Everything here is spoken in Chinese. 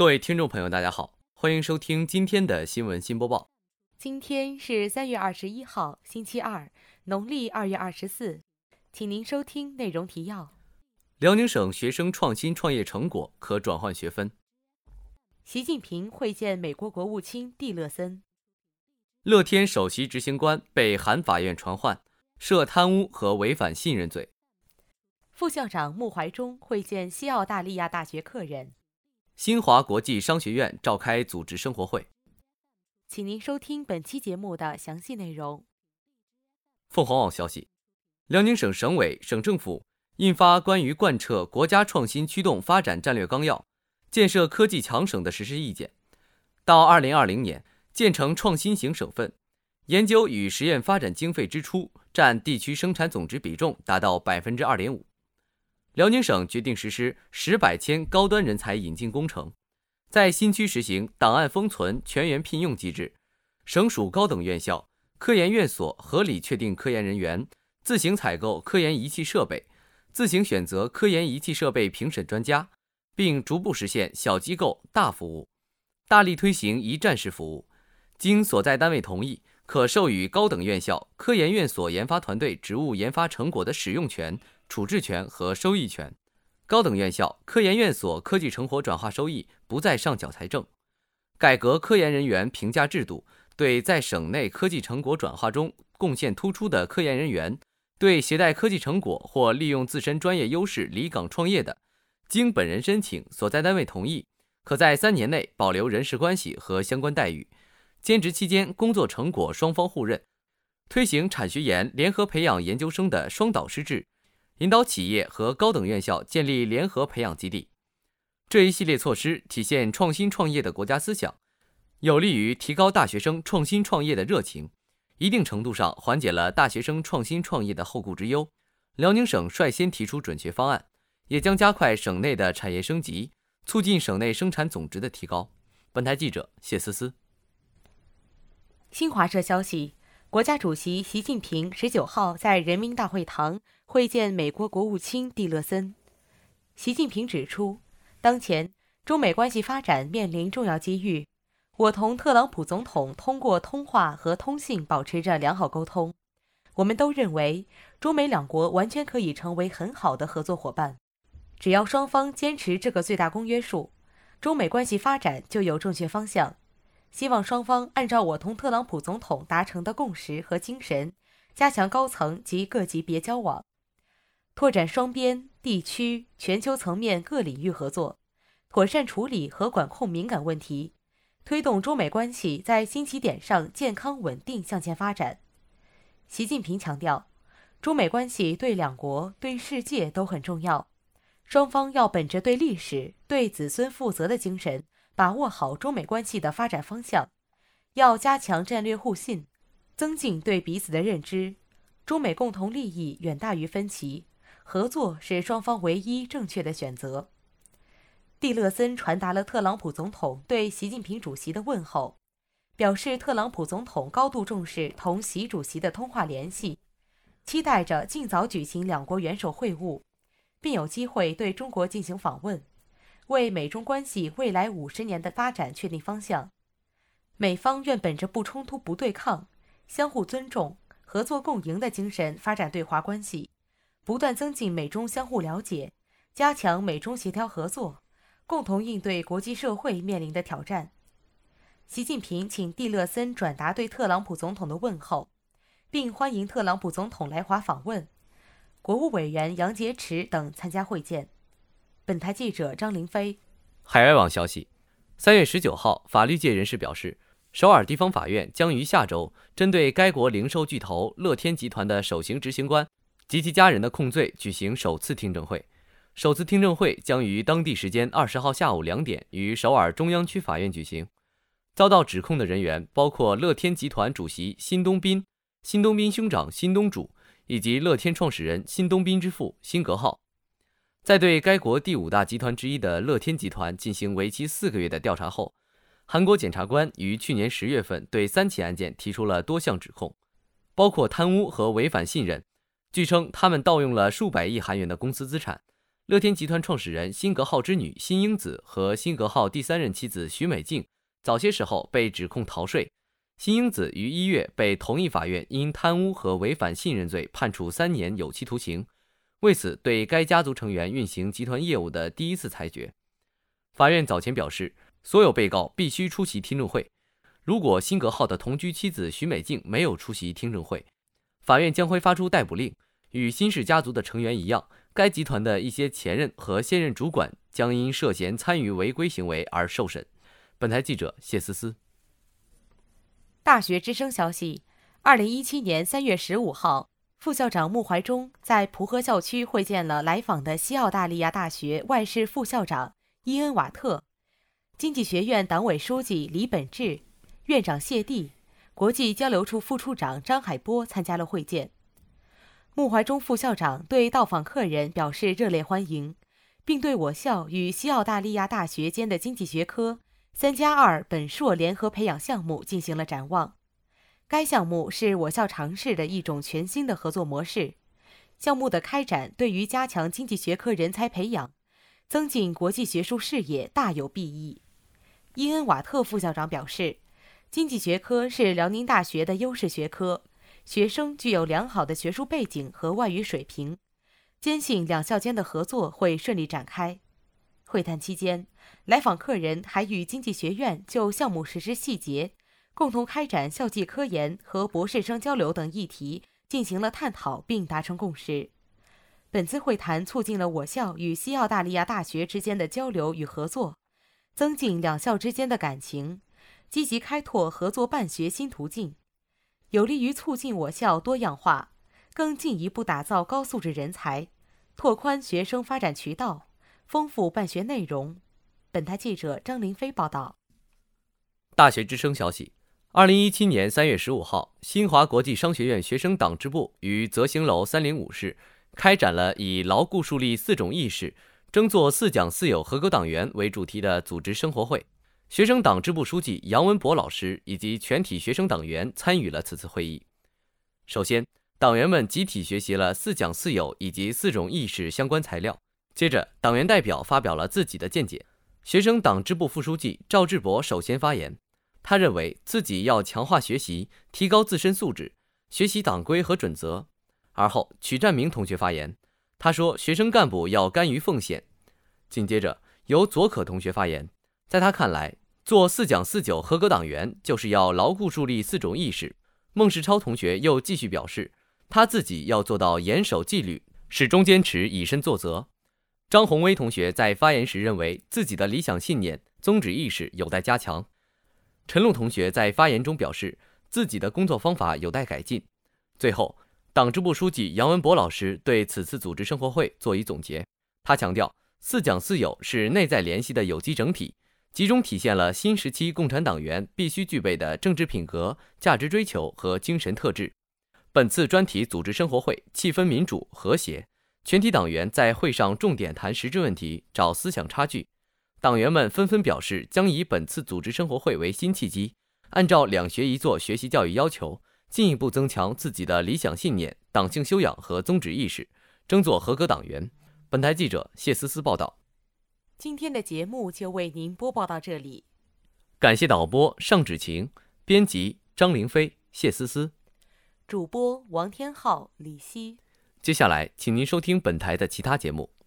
各位听众朋友，大家好，欢迎收听今天的新闻新播报。今天是三月二十一号，星期二，农历二月二十四，请您收听内容提要：辽宁省学生创新创业成果可转换学分；习近平会见美国国务卿蒂勒森；乐天首席执行官被韩法院传唤，涉贪污和违反信任罪；副校长穆怀忠会见西澳大利亚大学客人。新华国际商学院召开组织生活会，请您收听本期节目的详细内容。凤凰网消息，辽宁省省委、省政府印发关于贯彻国家创新驱动发展战略纲要、建设科技强省的实施意见，到二零二零年建成创新型省份，研究与实验发展经费支出占地区生产总值比重达到百分之二点五。辽宁省决定实施“十百千”高端人才引进工程，在新区实行档案封存全员聘用机制，省属高等院校、科研院所合理确定科研人员，自行采购科研仪器设备，自行选择科研仪器设备评审专家，并逐步实现小机构大服务，大力推行一站式服务。经所在单位同意，可授予高等院校、科研院所研发团队职务研发成果的使用权。处置权和收益权，高等院校、科研院所科技成果转化收益不再上缴财政。改革科研人员评价制度，对在省内科技成果转化中贡献突出的科研人员，对携带科技成果或利用自身专业优势离岗创业的，经本人申请、所在单位同意，可在三年内保留人事关系和相关待遇。兼职期间工作成果双方互认，推行产学研联合培养研究生的双导师制。引导企业和高等院校建立联合培养基地，这一系列措施体现创新创业的国家思想，有利于提高大学生创新创业的热情，一定程度上缓解了大学生创新创业的后顾之忧。辽宁省率先提出准确方案，也将加快省内的产业升级，促进省内生产总值的提高。本台记者谢思思。新华社消息。国家主席习近平十九号在人民大会堂会见美国国务卿蒂勒森。习近平指出，当前中美关系发展面临重要机遇，我同特朗普总统通过通话和通信保持着良好沟通。我们都认为，中美两国完全可以成为很好的合作伙伴。只要双方坚持这个最大公约数，中美关系发展就有正确方向。希望双方按照我同特朗普总统达成的共识和精神，加强高层及各级别交往，拓展双边、地区、全球层面各领域合作，妥善处理和管控敏感问题，推动中美关系在新起点上健康稳定向前发展。习近平强调，中美关系对两国、对世界都很重要，双方要本着对历史、对子孙负责的精神。把握好中美关系的发展方向，要加强战略互信，增进对彼此的认知。中美共同利益远大于分歧，合作是双方唯一正确的选择。蒂勒森传达了特朗普总统对习近平主席的问候，表示特朗普总统高度重视同习主席的通话联系，期待着尽早举行两国元首会晤，并有机会对中国进行访问。为美中关系未来五十年的发展确定方向，美方愿本着不冲突、不对抗、相互尊重、合作共赢的精神发展对华关系，不断增进美中相互了解，加强美中协调合作，共同应对国际社会面临的挑战。习近平请蒂勒森转达对特朗普总统的问候，并欢迎特朗普总统来华访问，国务委员杨洁篪等参加会见。本台记者张林飞。海外网消息，三月十九号，法律界人士表示，首尔地方法院将于下周针对该国零售巨头乐天集团的首席执行官及其家人的控罪举行首次听证会。首次听证会将于当地时间二十号下午两点于首尔中央区法院举行。遭到指控的人员包括乐天集团主席辛东斌、辛东斌兄长辛东主以及乐天创始人辛东斌之父辛格浩。在对该国第五大集团之一的乐天集团进行为期四个月的调查后，韩国检察官于去年十月份对三起案件提出了多项指控，包括贪污和违反信任。据称，他们盗用了数百亿韩元的公司资产。乐天集团创始人辛格浩之女辛英子和辛格浩第三任妻子徐美静早些时候被指控逃税。辛英子于一月被同一法院因贪污和违反信任罪判处三年有期徒刑，为此对该家族成员运行集团业务的第一次裁决。法院早前表示，所有被告必须出席听证会。如果辛格浩的同居妻子徐美静没有出席听证会，法院将会发出逮捕令。与辛氏家族的成员一样，该集团的一些前任和现任主管将因涉嫌参与违规行为而受审。本台记者谢思思。大学之声消息：二零一七年三月十五号，副校长穆怀忠在蒲河校区会见了来访的西澳大利亚大学外事副校长伊恩·瓦特、经济学院党委书记李本志、院长谢帝、国际交流处副处长张海波参加了会见。穆怀忠副校长对到访客人表示热烈欢迎，并对我校与西澳大利亚大学间的经济学科。三加二本硕联合培养项目进行了展望。该项目是我校尝试的一种全新的合作模式。项目的开展对于加强经济学科人才培养、增进国际学术视野大有裨益。伊恩·瓦特副校长表示，经济学科是辽宁大学的优势学科，学生具有良好的学术背景和外语水平，坚信两校间的合作会顺利展开。会谈期间，来访客人还与经济学院就项目实施细节、共同开展校际科研和博士生交流等议题进行了探讨，并达成共识。本次会谈促进了我校与西澳大利亚大学之间的交流与合作，增进两校之间的感情，积极开拓合作办学新途径，有利于促进我校多样化，更进一步打造高素质人才，拓宽学生发展渠道。丰富办学内容。本台记者张林飞报道。大学之声消息：二零一七年三月十五号，新华国际商学院学生党支部于泽兴楼三零五室开展了以“牢固树立四种意识，争做四讲四有合格党员”为主题的组织生活会。学生党支部书记杨文博老师以及全体学生党员参与了此次会议。首先，党员们集体学习了“四讲四有”以及四种意识相关材料。接着，党员代表发表了自己的见解。学生党支部副书记赵志博首先发言，他认为自己要强化学习，提高自身素质，学习党规和准则。而后，曲占明同学发言，他说：“学生干部要甘于奉献。”紧接着，由左可同学发言，在他看来，做四讲四九合格党员就是要牢固树立四种意识。孟世超同学又继续表示，他自己要做到严守纪律，始终坚持以身作则。张宏威同学在发言时认为，自己的理想信念、宗旨意识有待加强。陈露同学在发言中表示，自己的工作方法有待改进。最后，党支部书记杨文博老师对此次组织生活会作以总结。他强调，四讲四有是内在联系的有机整体，集中体现了新时期共产党员必须具备的政治品格、价值追求和精神特质。本次专题组织生活会气氛民主和谐。全体党员在会上重点谈实质问题，找思想差距。党员们纷纷表示，将以本次组织生活会为新契机，按照两学一做学习教育要求，进一步增强自己的理想信念、党性修养和宗旨意识，争做合格党员。本台记者谢思思报道。今天的节目就为您播报到这里，感谢导播尚芷晴，编辑张凌飞、谢思思，主播王天浩、李希。接下来，请您收听本台的其他节目。